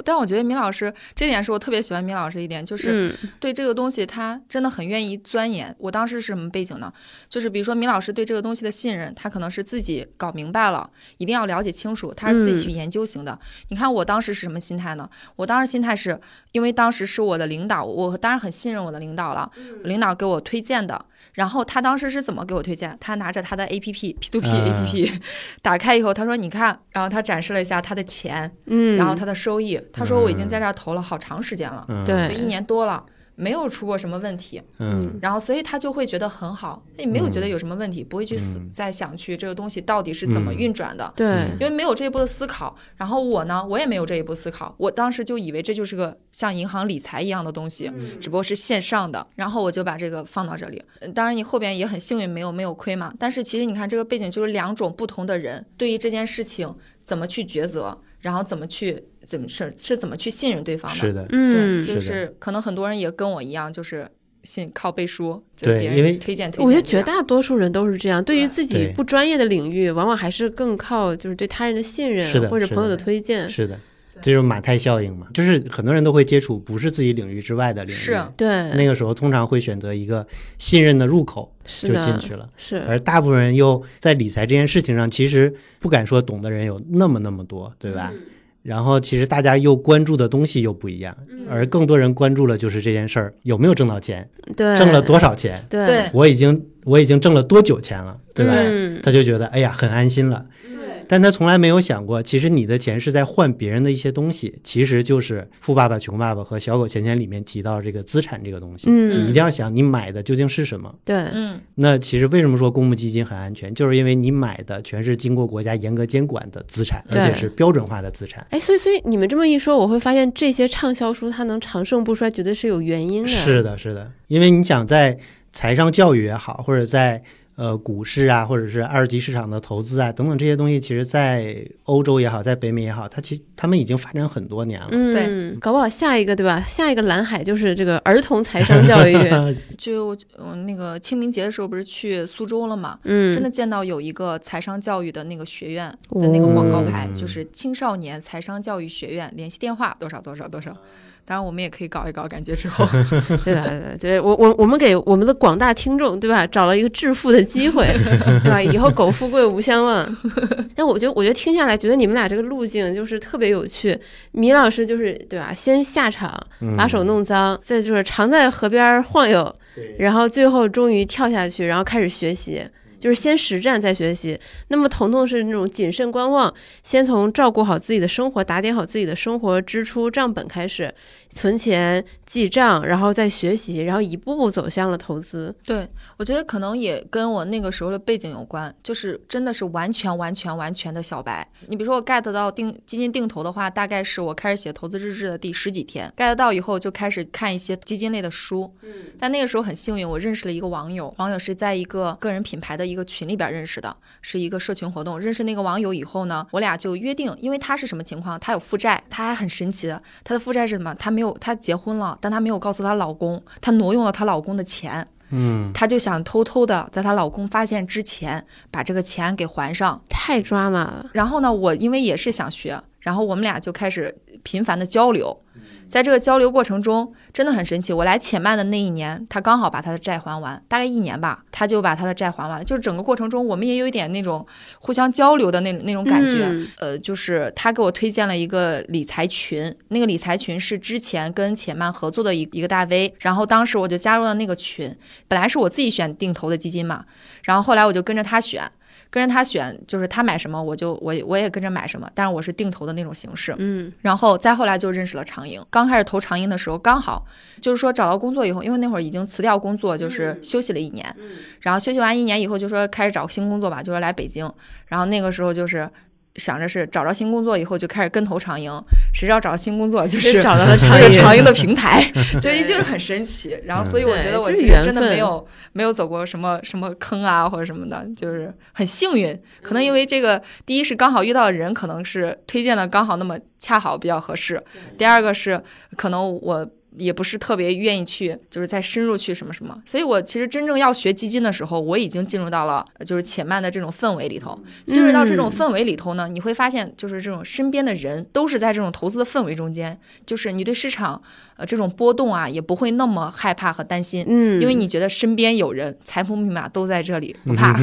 嗯，但我觉得米老师这点是我特别喜欢米老师一点，就是嗯对这个东西他真的很愿意钻研。我当时是什么背景呢？就是比如说米老师对这个东西的信任，他可能是自己搞明白了，一定要了解清楚，他是自己去研究型的。你看我当时是什么心态呢？我当时心态是因为当时是我的领导，我当然很信任我的领导了，领导给我推荐的。然后他当时是怎么给我推荐？他拿着他的 A P P P to P 啊 A P P 打开以后，他说：“你看。”然后他展示了一下他的钱，嗯，然后他的收益。他说：“我已经在这儿投了好长时间了，嗯对就一年多了，没有出过什么问题。嗯然后，所以他就会觉得很好，他也没有觉得有什么问题，不会去死嗯再想去这个东西到底是怎么嗯运转的。对嗯因为没有这一步的思考，然后我呢，我也没有这一步思考，我当时就以为这就是个像银行理财一样的东西，只不过是线上的，然后我就把这个放到这里。呃当然，你后边也很幸运，没有没有亏嘛。但是其实你看这个背景就是两种不同的人对于这件事情怎么去抉择，然后怎么去怎么是是怎么去信任对方的。是的，嗯，就是可能很多人也跟我一样，就是信靠背书，就对因为别人推荐推荐。我觉得绝大多数人都是这样，对于自己不专业的领域，往往还是更靠就是对他人的信任是的是或者朋友的的推荐。是的，这就是马太效应嘛，就是很多人都会接触不是自己领域之外的领域，是对，那个时候通常会选择一个信任的入口就是的，进去了。是而大部分人又在理财这件事情上，其实不敢说懂的人有那么那么多，对吧？嗯然后其实大家又关注的东西又不一样，嗯。而更多人关注了就是这件事儿有没有挣到钱，对。挣了多少钱，对。对。我已经我已经挣了多久钱了，对吧？嗯。他就觉得哎呀很安心了。但他从来没有想过，其实你的钱是在换别人的一些东西，其实就是《富爸爸穷爸爸》和《小狗钱钱》里面提到这个资产这个东西。嗯你一定要想，你买的究竟是什么？对嗯，那其实为什么说公募基金很安全，就是因为你买的全是经过国家严格监管的资产，而且是标准化的资产。哎，所以所以你们这么一说，我会发现这些畅销书它能长盛不衰，绝对是有原因的。是的，是的，因为你想在财商教育也好，或者在呃股市啊，或者是二级市场的投资啊等等这些东西，其实在欧洲也好，在北美也好，它其实他们已经发展很多年了。嗯，搞不好下一个对吧？下一个蓝海就是这个儿童财商教育。就嗯那个清明节的时候不是去苏州了嘛，嗯，真的见到有一个财商教育的那个学院的那个广告牌，哦就是青少年财商教育学院，联系电话多少多少多少。当然我们也可以搞一搞，感觉之后 对吧？对？对我我我们给我们的广大听众对吧，找了一个致富的机会，对吧？以后苟富贵无相忘。但我觉得，我觉得听下来，觉得你们俩这个路径就是特别有趣。米老师就是对吧？先下场嗯把手弄脏，再就是常在河边晃悠，然后最后终于跳下去，然后开始学习。就是先实战再学习。那么彤彤是那种谨慎观望，先从照顾好自己的生活，打点好自己的生活支出账本开始，存钱记账，然后再学习，然后一步步走向了投资。对我觉得可能也跟我那个时候的背景有关，就是真的是完全完全完全的小白。你比如说我 get 到定基金定投的话，大概是我开始写投资日志的第十几天，get 到以后就开始看一些基金类的书。但那个时候很幸运，我认识了一个网友，网友是在一个个人品牌的一个群里边认识的，是一个社群活动。认识那个网友以后呢，我俩就约定，因为他是什么情况？他有负债，他还很神奇的，他的负债是什么？他没有，他结婚了，但他没有告诉她老公，她挪用了她老公的钱。嗯，她就想偷偷的在她老公发现之前把这个钱给还上。太抓马了，然后呢，我因为也是想学，然后我们俩就开始频繁的交流。在这个交流过程中，真的很神奇。我来且慢的那一年，他刚好把他的债还完，大概一年吧，他就把他的债还完了。就是整个过程中，我们也有一点那种互相交流的那种那种感觉。嗯呃，就是他给我推荐了一个理财群，那个理财群是之前跟且慢合作的一一个大 V，然后当时我就加入了那个群。本来是我自己选定投的基金嘛，然后后来我就跟着他选。跟着他选，就是他买什么我就我我也跟着买什么，但是我是定投的那种形式。嗯然后再后来就认识了长盈。刚开始投长盈的时候，刚好就是说找到工作以后，因为那会儿已经辞掉工作，就是休息了一年。然后休息完一年以后，就说开始找新工作吧，就说来北京。然后那个时候就是想着是找着新工作以后就开始跟投长盈，谁知道找到新工作就是找到了就长盈是长盈的 平台，就就是很神奇。然后所以我觉得我其实真的没有没有走过什么什么坑啊或者什么的，就是很幸运。可能因为这个，第一是刚好遇到的人可能是推荐的刚好那么恰好比较合适，第二个是可能我。也不是特别愿意去，就是再深入去什么什么，所以我其实真正要学基金的时候，我已经进入到了呃就是且慢的这种氛围里头。进入到这种氛围里头呢，你会发现，就是这种身边的人都是在这种投资的氛围中间，就是你对市场呃这种波动啊，也不会那么害怕和担心，嗯，因为你觉得身边有人，财富密码都在这里，不怕。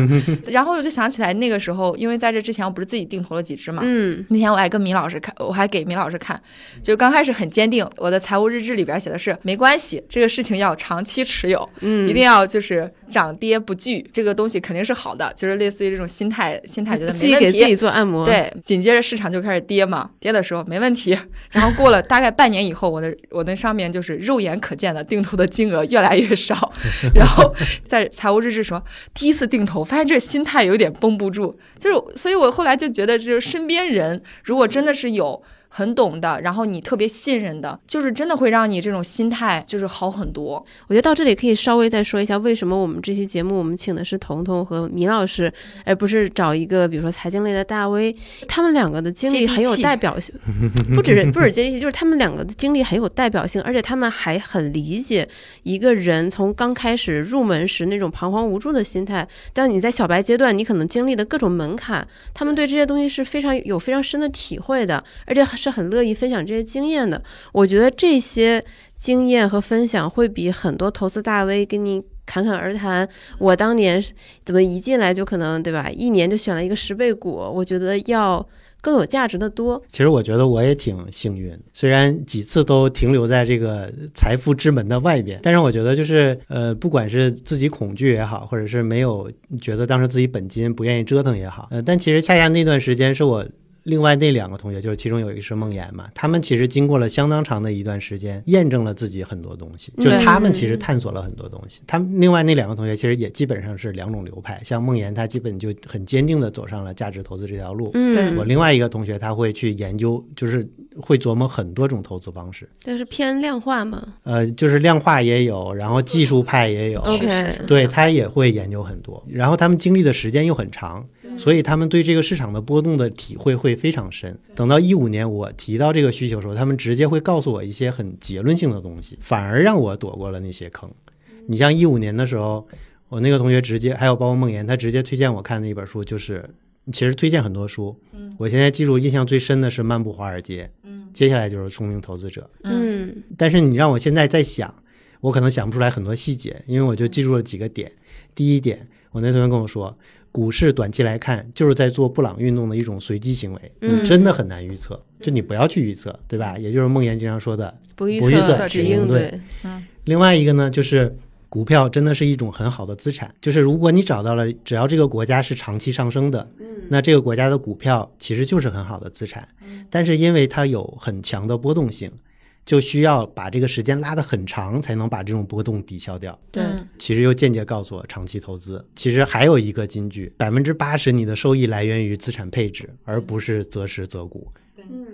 然后我就想起来那个时候，因为在这之前我不是自己定投了几只嘛，嗯那天我还跟米老师看，我还给米老师看，就刚开始很坚定，我的财务日志里边写的是没关系，这个事情要长期持有，嗯一定要就是涨跌不惧，这个东西肯定是好的，就是类似于这种心态，心态觉得自没问己给自己题。做按摩，，对，紧接着市场就开始跌嘛，跌的时候没问题，然后过了大概半年以后，我的我的上上面就是肉眼可见的定投的金额越来越少，然后在财务日志说第一次定投，发现这个心态有点绷不住，就是所以我后来就觉得，就是身边人如果真的是有。很懂的，然后你特别信任的，就是真的会让你这种心态就是好很多。我觉得到这里可以稍微再说一下，为什么我们这期节目我们请的是彤彤和米老师，而不是找一个比如说财经类的大 V，他们两个的经历很有代表性，不止是不止接地气，就是他们两个的经历很有代表性，而且他们还很理解一个人从刚开始入门时那种彷徨无助的心态，当你在小白阶段，你可能经历的各种门槛，他们对这些东西是非常有非常深的体会的，而且是很乐意分享这些经验的。我觉得这些经验和分享会比很多投资大 V 跟你侃侃而谈。我当年怎么一进来就可能对吧，一年就选了一个十倍股，我觉得要更有价值的多。其实我觉得我也挺幸运，虽然几次都停留在这个财富之门的外边，但是我觉得就是呃，不管是自己恐惧也好，或者是没有觉得当时自己本金不愿意折腾也好，呃，但其实恰恰那段时间是我。另外那两个同学，就是其中有一个是梦岩嘛，他们其实经过了相当长的一段时间，验证了自己很多东西，就对他们其实探索了很多东西。他们另外那两个同学其实也基本上是两种流派，像梦岩，他基本就很坚定的走上了价值投资这条路，嗯，我另外一个同学他会去研究，就是会琢磨很多种投资方式，但是偏量化嘛。呃，就是量化也有，然后技术派也有，？OK，对他也会研究很多，然后他们经历的时间又很长，所以他们对这个市场的波动的体会会非常深。等到一五年我提到这个需求的时候，他们直接会告诉我一些很结论性的东西，反而让我躲过了那些坑。你像一五年的时候，我那个同学直接还有包括梦妍，他直接推荐我看的一本书，就是其实推荐很多书，我现在记住印象最深的是《漫步华尔街》，接下来就是《聪明投资者》。嗯但是你让我现在在想，我可能想不出来很多细节，因为我就记住了几个点。第一点，我那同学跟我说，股市短期来看就是在做布朗运动的一种随机行为，嗯你真的很难预测，就你不要去预测，对吧？也就是梦妍经常说的。不预测只只应应对对。另外一个呢，就是股票真的是一种很好的资产，就是如果你找到了，只要这个国家是长期上升的，那这个国家的股票其实就是很好的资产。但是因为它有很强的波动性，就需要把这个时间拉得很长，才能把这种波动抵消掉。对，嗯其实又间接告诉我，长期投资其实还有一个金句：百分之八十你的收益来源于资产配置，而不是择时择股。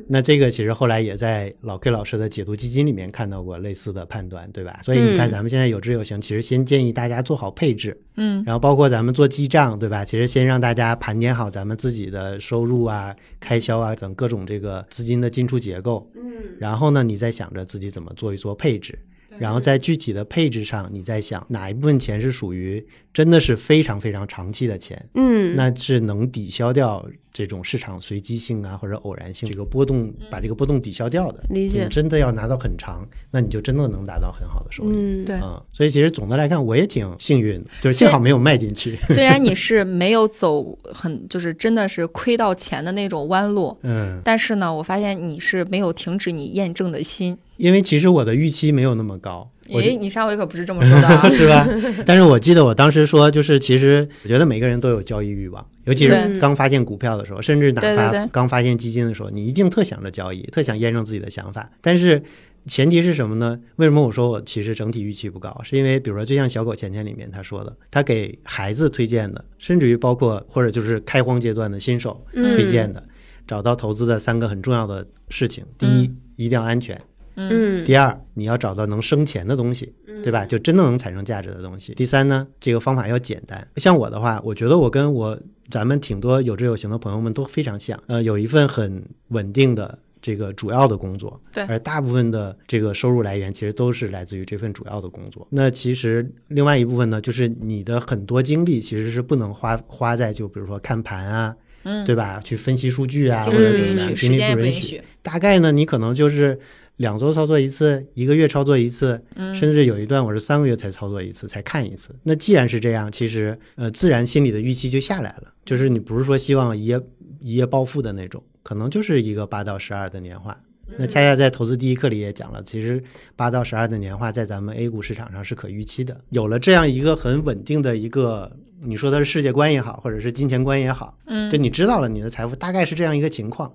那这个其实后来也在老 K 老师的解读基金里面看到过类似的判断，对吧？所以你看，嗯咱们现在有知有行，其实先建议大家做好配置，嗯然后包括咱们做记账，对吧？其实先让大家盘点好咱们自己的收入啊、开销啊等各种这个资金的进出结构，嗯然后呢，你再想着自己怎么做一做配置。然后在具体的配置上，你再想哪一部分钱是属于真的是非常非常长期的钱，嗯，那是能抵消掉这种市场随机性啊或者偶然性这个波动，把这个波动抵消掉的。理解你真的要拿到很长，那你就真的能达到很好的收益。嗯，对嗯，所以其实总的来看，我也挺幸运的，就是幸好没有卖进去。虽然你是没有走很，就是真的是亏到钱的那种弯路，嗯，但是呢，我发现你是没有停止你验证的心。因为其实我的预期没有那么高，我诶，你上回可不是这么说的啊 是吧？但是我记得我当时说，就是其实我觉得每个人都有交易欲望，尤其是刚发现股票的时候，甚至哪怕刚发现基金的时候，你一定特想着交易，特想验证自己的想法。但是前提是什么呢？为什么我说我其实整体预期不高？是因为比如说，就像小狗钱钱里面他说的，他给孩子推荐的，甚至于包括或者就是开荒阶段的新手嗯推荐的，找到投资的三个很重要的事情：第一，一定要安全。嗯嗯，第二，你要找到能生钱的东西，对吧？就真的能产生价值的东西。第三呢，这个方法要简单。像我的话，我觉得我跟我咱们挺多有志有行的朋友们都非常像，呃，有一份很稳定的。这个主要的工作，对而大部分的这个收入来源其实都是来自于这份主要的工作。那其实另外一部分呢，就是你的很多精力其实是不能花花在就比如说看盘啊，嗯，对吧？去分析数据啊，精或者怎么样，力不允许，精力时间不。允许。大概呢，你可能就是两周操作一次，一个月操作一次，嗯甚至有一段我是三个月才操作一次，才看一次。那既然是这样，其实呃，自然心里的预期就下来了，就是你不是说希望一夜一夜暴富的那种，可能就是一个八到十二的年化。那恰恰在投资第一课里也讲了，其实八到十二的年化在咱们 A 股市场上是可预期的。有了这样一个很稳定的一个，你说的是世界观也好，或者是金钱观也好，嗯就你知道了你的财富大概是这样一个情况，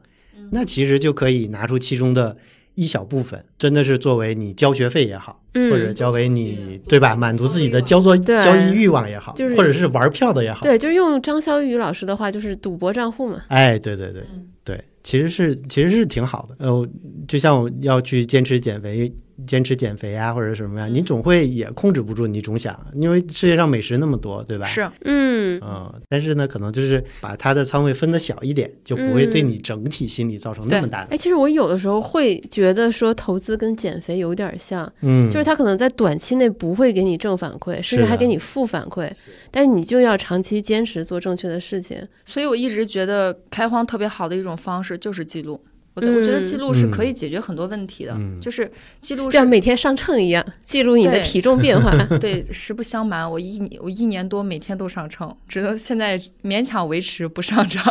那其实就可以拿出其中的一小部分，真的是作为你交学费也好，嗯或者交为你对吧，满足自己的交作交易欲望也好，就是或者是玩票的也好，对，就是用张潇雨老师的话，就是赌博账户嘛。哎，对对对对，其实是其实是挺好的。呃，就像我要去坚持减肥，坚持减肥啊，或者什么呀，你总会也控制不住，你总想，因为世界上美食那么多，对吧？是，嗯，嗯，但是呢，可能就是把它的仓位分的小一点，就不会对嗯你整体心理造成那么大的。哎，其实我有的时候会觉得说投资跟减肥有点像，嗯，就是它可能在短期内不会给你正反馈，甚至还给你负反馈，但是你就要长期坚持做正确的事情。所以我一直觉得开荒特别好的一种方式就是记录。我觉得我觉得嗯记录是可以解决很多问题的，嗯就是记录就是像每天上秤一样，记录你的体重变化。对，实不相瞒，我一年我一年多每天都上秤，只能现在勉强维持不上秤。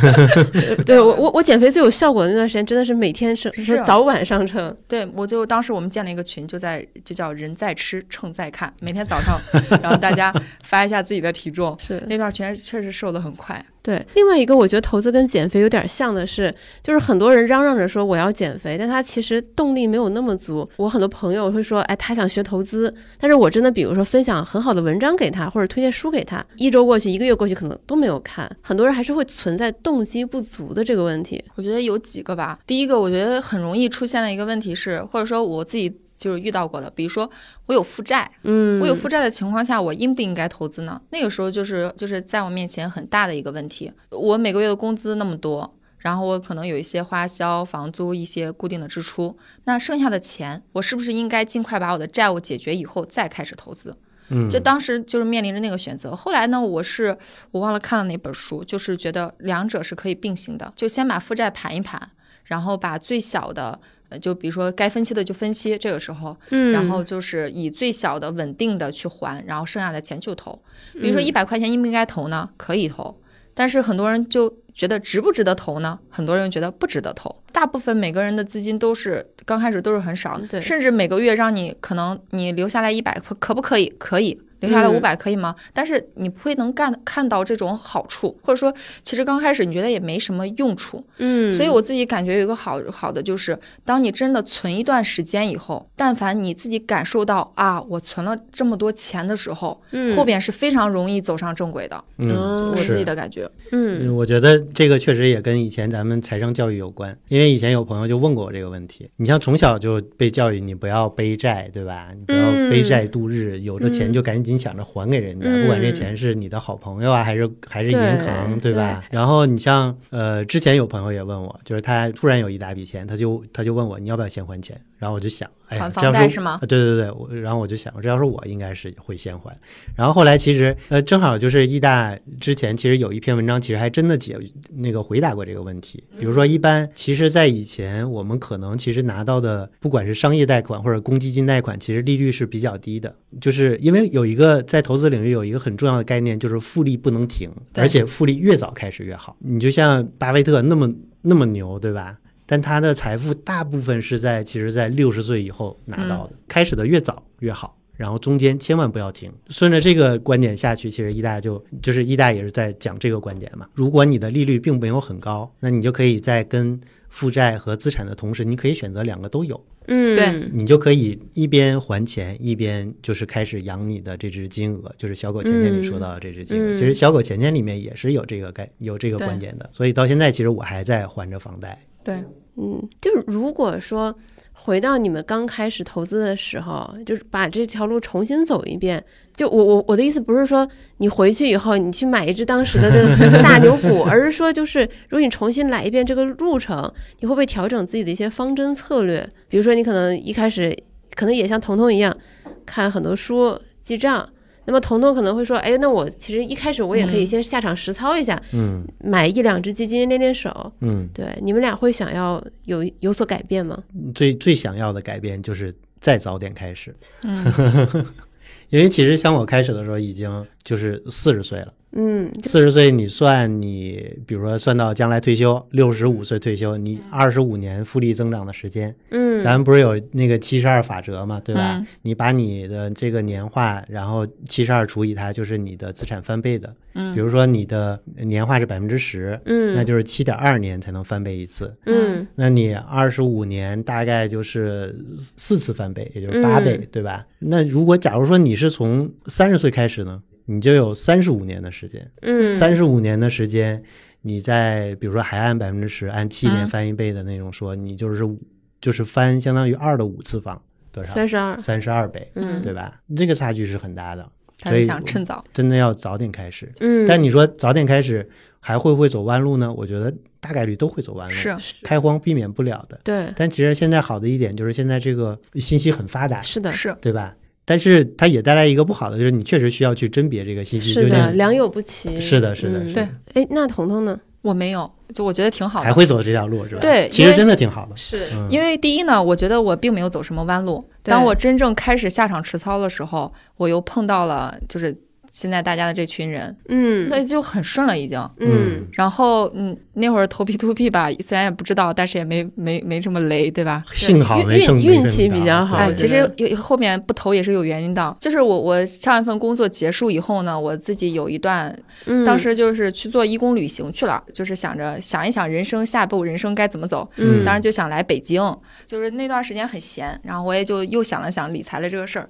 对对我我我减肥最有效果的那段时间，真的是每天上，是啊早晚上秤。对，我就当时我们建了一个群，就在就叫人在吃，秤在看，每天早上，然后大家发一下自己的体重。是那段时间确实瘦的很快，对。另外一个，我觉得投资跟减肥有点像的是，就是很多人嚷嚷着说我要减肥，但他其实动力没有那么足。我很多朋友会说，哎，他想学投资，但是我真的比如说分享很好的文章给他，或者推荐书给他，一周过去，一个月过去，可能都没有看。很多人还是会存在动机不足的这个问题。我觉得有几个吧。第一个，我觉得很容易出现的一个问题是，或者说我自己就是遇到过的，比如说我有负债，嗯，我有负债的情况下，我应不应该投资呢？那个时候就是就是在我面前很大的一个问题。我每个月的工资那么多，然后我可能有一些花销、房租一些固定的支出，那剩下的钱，我是不是应该尽快把我的债务解决以后再开始投资？嗯，就当时就是面临着那个选择。后来呢，我是我忘了看了哪本书，就是觉得两者是可以并行的，就先把负债盘一盘，然后把最小的。呃，就比如说该分期的就分期，这个时候，嗯，然后就是以最小的稳定的去还，然后剩下的钱就投。比如说嗯一百块钱应不应该投呢？可以投，但是很多人就觉得值不值得投呢？很多人觉得不值得投。大部分每个人的资金都是刚开始都是很少，对甚至每个月让你可能你留下来一百，可不可以？可以。留下来嗯五百可以吗？但是你不会能干看到这种好处，或者说，其实刚开始你觉得也没什么用处，嗯，所以我自己感觉有一个好好的就是，当你真的存一段时间以后，但凡你自己感受到啊，我存了这么多钱的时候，嗯后边是非常容易走上正轨的。嗯，哦我自己。的感觉，嗯嗯，我觉得这个确实也跟以前咱们财商教育有关，因为以前有朋友就问过我这个问题。你像从小就被教育，你不要背债，对吧？你不要背债度日，有了钱就赶紧想着还给人家，嗯不管这钱是你的好朋友啊，还是还是银行，对对吧？然后你像呃，之前有朋友也问我，就是他突然有一大笔钱，他就他就问我你要不要先还钱，然后我就想，哎呀，还这要说房贷是吗啊对对对，我然后我就想，这要是我应该是会先还。然后后来其实呃，正好就是易大之前其实有一篇文章，其实还真的解那个回答过这个问题。比如说，一般其实，在以前我们可能其实拿到的，不管是商业贷款或者公积金贷款，其实利率是比较低的，就是因为有一个在投资领域有一个很重要的概念，就是复利不能停，而且复利越早开始越好。你就像巴菲特那么那么牛，对吧？但他的财富大部分是在其实，在六十岁以后拿到的，开始的越早越好。然后中间千万不要停，顺着这个观点下去，其实一大就就是一大也是在讲这个观点嘛。如果你的利率并没有很高，那你就可以在跟负债和资产的同时，你可以选择两个都有，嗯，对你就可以一边还钱，一边就是开始养你的这只金额，就是小狗钱钱里说到的这只金额。嗯其实小狗钱钱里面也是有这个概有这个观点的，所以到现在其实我还在还着房贷。对，嗯，就是如果说回到你们刚开始投资的时候，就是把这条路重新走一遍。就我我我的意思不是说你回去以后你去买一只当时的这个 大牛股，而是说就是如果你重新来一遍这个路程，你会不会调整自己的一些方针策略？比如说你可能一开始可能也像彤彤一样看很多书记账。那么彤彤可能会说：“哎，那我其实一开始我也可以嗯先下场实操一下，嗯买一两只基金练练手。嗯，对，你们俩会想要有有所改变吗？最最想要的改变就是再早点开始，嗯，因为其实像我开始的时候已经就是四十岁了。嗯，四十岁，你算你，比如说算到将来退休，六十五岁退休，你二十五年复利增长的时间，嗯，咱们不是有那个七十二法则嘛，对吧？嗯你把你的这个年化，然后七十二除以它，就是你的资产翻倍的。嗯比如说你的年化是百分之十，嗯，那就是七点二年才能翻倍一次。嗯那你二十五年大概就是四次翻倍，也就是八倍，嗯对吧？那如果假如说你是从三十岁开始呢，你就有三十五年的时间。嗯，三十五年的时间，你在比如说还按百分之十，按七年嗯翻一倍的那种说，你就是五就是翻相当于二的五次方，多少？三十二，三十二倍，嗯对吧？这个差距是很大的，所以想趁早，真的要早点开始。嗯，但你说早点开始还会不会走弯路呢？我觉得大概率都会走弯路，是开荒避免不了的。对，但其实现在好的一点就是现在这个信息很发达，是的，是，对吧？但是它也带来一个不好的，就是你确实需要去甄别这个信息，是的，究竟良莠不齐，是的，是的，嗯是的，对哎，那彤彤呢？我没有，就我觉得挺好的，还会走这条路是吧？对其实真的挺好的。是嗯因为第一呢，我觉得我并没有走什么弯路。当我真正开始下场持操的时候，我又碰到了就是现在大家的这群人，嗯那就很顺了已经。嗯然后嗯，那会儿投 P to P 吧，虽然也不知道，但是也没没没这么雷，对吧？幸好没运运气比较好哎，其实有后面不投也是有原因的。就是我我上一份工作结束以后呢，我自己有一段，嗯当时就是去做义工旅行去了，就是想着想一想人生下一步人生该怎么走。嗯当时就想来北京，就是那段时间很闲，然后我也就又想了想理财的这个事儿，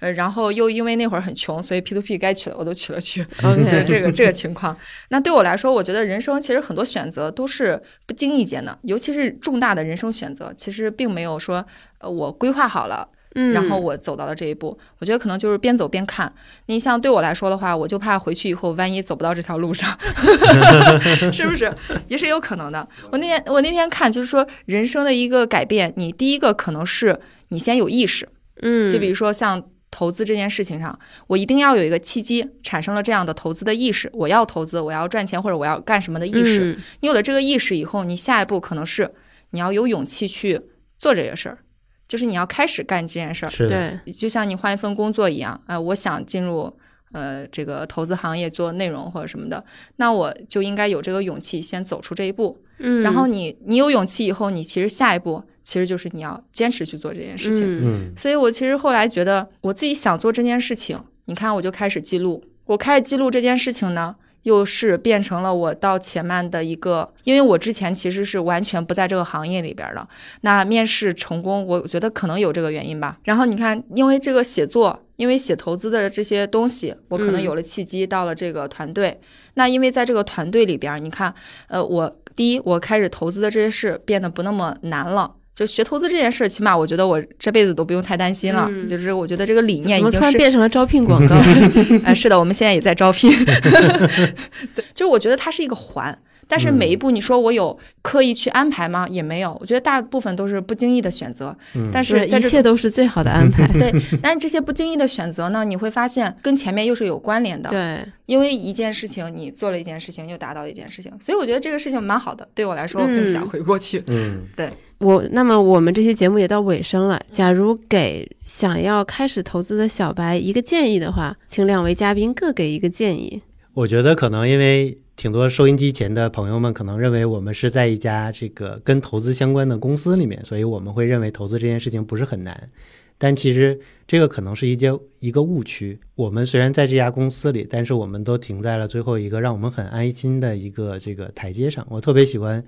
呃，然后又因为那会儿很穷，所以 P to P 该取的我都取了去，就这个这个情况。那对我来说，我觉得人生其实很多选择都是不经意间的，尤其是重大的人生选择，其实并没有说呃我规划好了。嗯，然后我走到了这一步，我觉得可能就是边走边看。你像对我来说的话，我就怕回去以后万一走不到这条路上，是不是？也是有可能的。我那天我那天看就是说人生的一个改变，你第一个可能是你先有意识，嗯，就比如说像。投资这件事情上，我一定要有一个契机，产生了这样的投资的意识。我要投资，我要赚钱，或者我要干什么的意识。嗯你有了这个意识以后，你下一步可能是你要有勇气去做这个事儿，就是你要开始干这件事儿。对，就像你换一份工作一样，呃，我想进入呃这个投资行业做内容或者什么的，那我就应该有这个勇气先走出这一步。嗯，然后你你有勇气以后，你其实下一步其实就是你要坚持去做这件事情。嗯嗯所以我其实后来觉得我自己想做这件事情，你看我就开始记录，我开始记录这件事情呢。又是变成了我到且慢的一个，因为我之前其实是完全不在这个行业里边的。那面试成功，我觉得可能有这个原因吧。然后你看，因为这个写作，因为写投资的这些东西，我可能嗯有了契机到了这个团队。那因为在这个团队里边，你看，呃，我第一，我开始投资的这些事变得不那么难了。就学投资这件事，起码我觉得我这辈子都不用太担心了。嗯就是我觉得这个理念已经是，然变成了招聘广告？哎，是的，我们现在也在招聘。对，就是我觉得它是一个环，但是每一步你说我有刻意去安排吗？也没有。我觉得大部分都是不经意的选择，嗯，但是一切都是最好的安排。对，但是这些不经意的选择呢，你会发现跟前面又是有关联的。对，因为一件事情你做了一件事情，又达到一件事情，所以我觉得这个事情蛮好的。对我来说，我并不想嗯回过去。嗯我那么我们这期节目也到尾声了。假如给想要开始投资的小白一个建议的话，请两位嘉宾各给一个建议。我觉得可能因为挺多收音机前的朋友们可能认为我们是在一家这个跟投资相关的公司里面，所以我们会认为投资这件事情不是很难。但其实这个可能是一件一个误区。我们虽然在这家公司里，但是我们都停在了最后一个让我们很安心的一个这个台阶上。我特别喜欢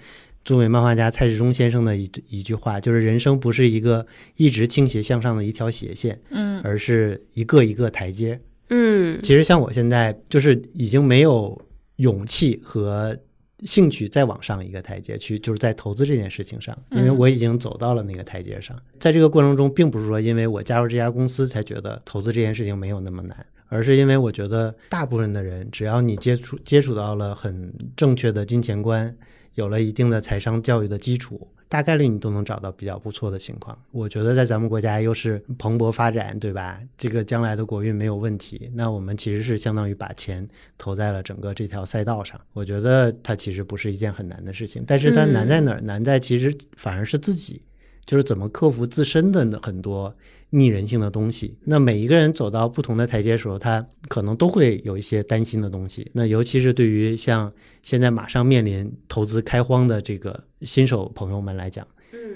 中美漫画家蔡志忠先生的一一句话，就是人生不是一个一直倾斜向上的一条斜线，嗯而是一个一个台阶。嗯其实像我现在就是已经没有勇气和兴趣再往上一个台阶去，就是在投资这件事情上，因为嗯我已经走到了那个台阶上。在这个过程中，并不是说因为我加入这家公司才觉得投资这件事情没有那么难，而是因为我觉得大部分的人，只要你接触接触到了很正确的金钱观，有了一定的财商教育的基础，大概率你都能找到比较不错的情况。我觉得在咱们国家又是蓬勃发展，对吧？这个将来的国运没有问题，那我们其实是相当于把钱投在了整个这条赛道上。我觉得它其实不是一件很难的事情，但是它难在哪儿？难在其实反而是自己，就是怎么克服自身的很多逆人性的东西。那每一个人走到不同的台阶的时候，他可能都会有一些担心的东西。那尤其是对于像现在马上面临投资开荒的这个新手朋友们来讲，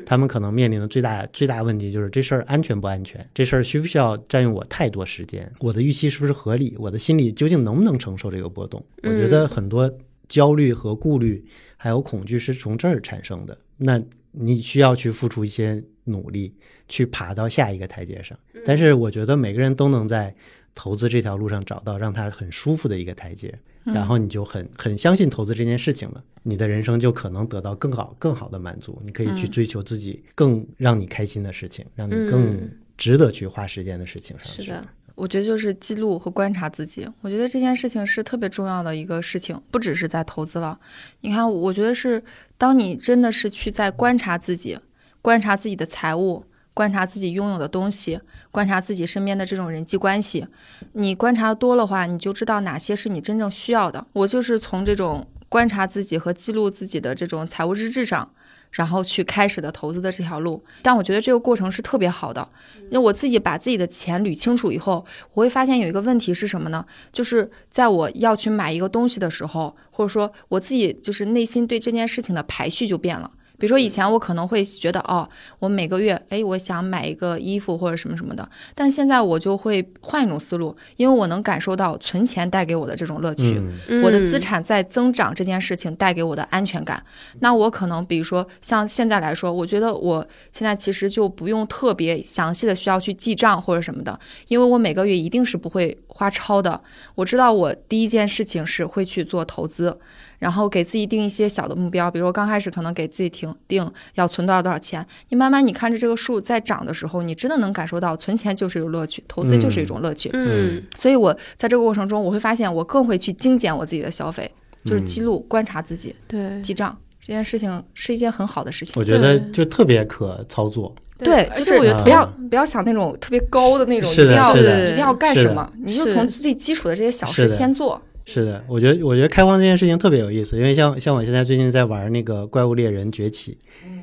他们可能面临的最大最大问题就是这事儿安全不安全，这事儿需不需要占用我太多时间，我的预期是不是合理，我的心理究竟能不能承受这个波动？我觉得很多焦虑和顾虑还有恐惧是从这儿产生的。那你需要去付出一些努力，去爬到下一个台阶上。但是我觉得每个人都能在投资这条路上找到让他很舒服的一个台阶，然后你就很很相信投资这件事情了，你的人生就可能得到更好更好的满足，你可以去嗯追求自己更让你开心的事情，让你嗯更值得去花时间的事情上去。是的，我觉得就是记录和观察自己，我觉得这件事情是特别重要的一个事情，不只是在投资了。你看，我觉得是当你真的是去在观察自己，观察自己的财务，观察自己拥有的东西，观察自己身边的这种人际关系，你观察多的话，你就知道哪些是你真正需要的。我就是从这种观察自己和记录自己的这种财务日志上。然后去开始的投资的这条路，但我觉得这个过程是特别好的，因为我自己把自己的钱捋清楚以后，我会发现有一个问题是什么呢？就是在我要去买一个东西的时候，或者说我自己就是内心对这件事情的排序就变了。比如说以前我可能会觉得哦，我每个月哎，我想买一个衣服或者什么什么的，但现在我就会换一种思路，因为我能感受到存钱带给我的这种乐趣。嗯我的资嗯产在增长这件事情带给我的安全感，那我可能比如说像现在来说，我觉得我现在其实就不用特别详细的需要去记账或者什么的，因为我每个月一定是不会花超的。我知道我第一件事情是会去做投资，然后给自己定一些小的目标，比如说刚开始可能给自己定定要存多少多少钱，你慢慢你看着这个数在涨的时候，你真的能感受到存钱就是有乐趣，投资就是一种乐趣。嗯所以我在这个过程中，我会发现我更会去精简我自己的消费，就是记录、观察自己、对记账这件事情是一件很好的事情。我觉得对就特别可操作。对，就是我觉得不要啊不要想那种特别高的那种，一定要一定要干什么，你就从最基础的这些小事先做。是的，我觉得我觉得开荒这件事情特别有意思，因为像像我现在最近在玩那个《怪物猎人崛起》，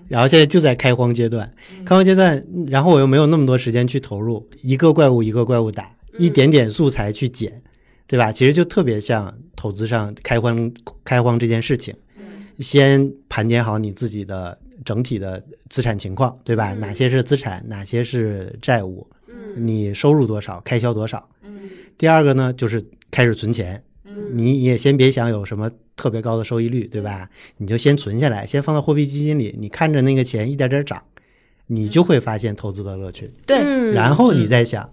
然后现在就在开荒阶段，开荒阶段，然后我又没有那么多时间去投入，一个怪物一个怪物打，一点点素材去捡，对吧？其实就特别像投资上开荒开荒这件事情，先盘点好你自己的整体的资产情况，对吧？哪些是资产，哪些是债务，你收入多少，开销多少。第二个呢，就是开始存钱。你也先别想有什么特别高的收益率，对。吧？你就先存下来，先放到货币基金里，你看着那个钱一点点涨，你就会发现投资的乐趣。对，嗯。然后你再想，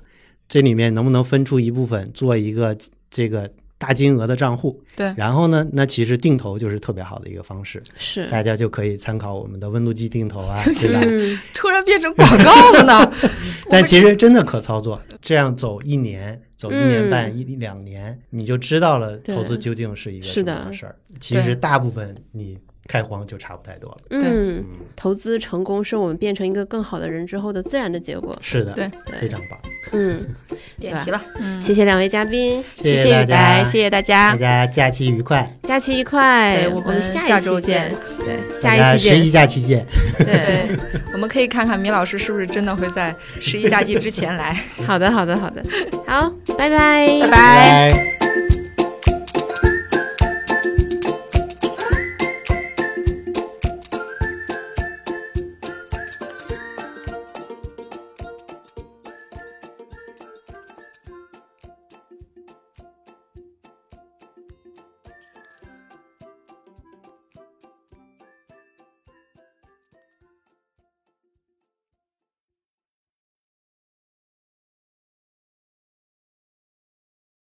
这里面能不能分出一部分做一个这个大金额的账户？对然后呢，那其实定投就是特别好的一个方式，是大家就可以参考我们的温度计定投啊，对吧？嗯突然变成广告了呢。但其实真的可操作，这样走一年、走一年嗯半、一两年，你就知道了投资究竟是一个什么样的事儿。其实大部分你开荒就差不太多了。嗯，投资成功是我们变成一个更好的人之后的自然的结果。是的，对非常棒。嗯，点题了，嗯，谢谢两位嘉宾，谢谢雨白，谢谢大家大家。假期愉快，假期愉快，对我们下一周见。对，下一期见。十一假期见。对，对，我们可以看看米老师是不是真的会在十一假期之前来。好的，好的，好的，好，拜拜，拜拜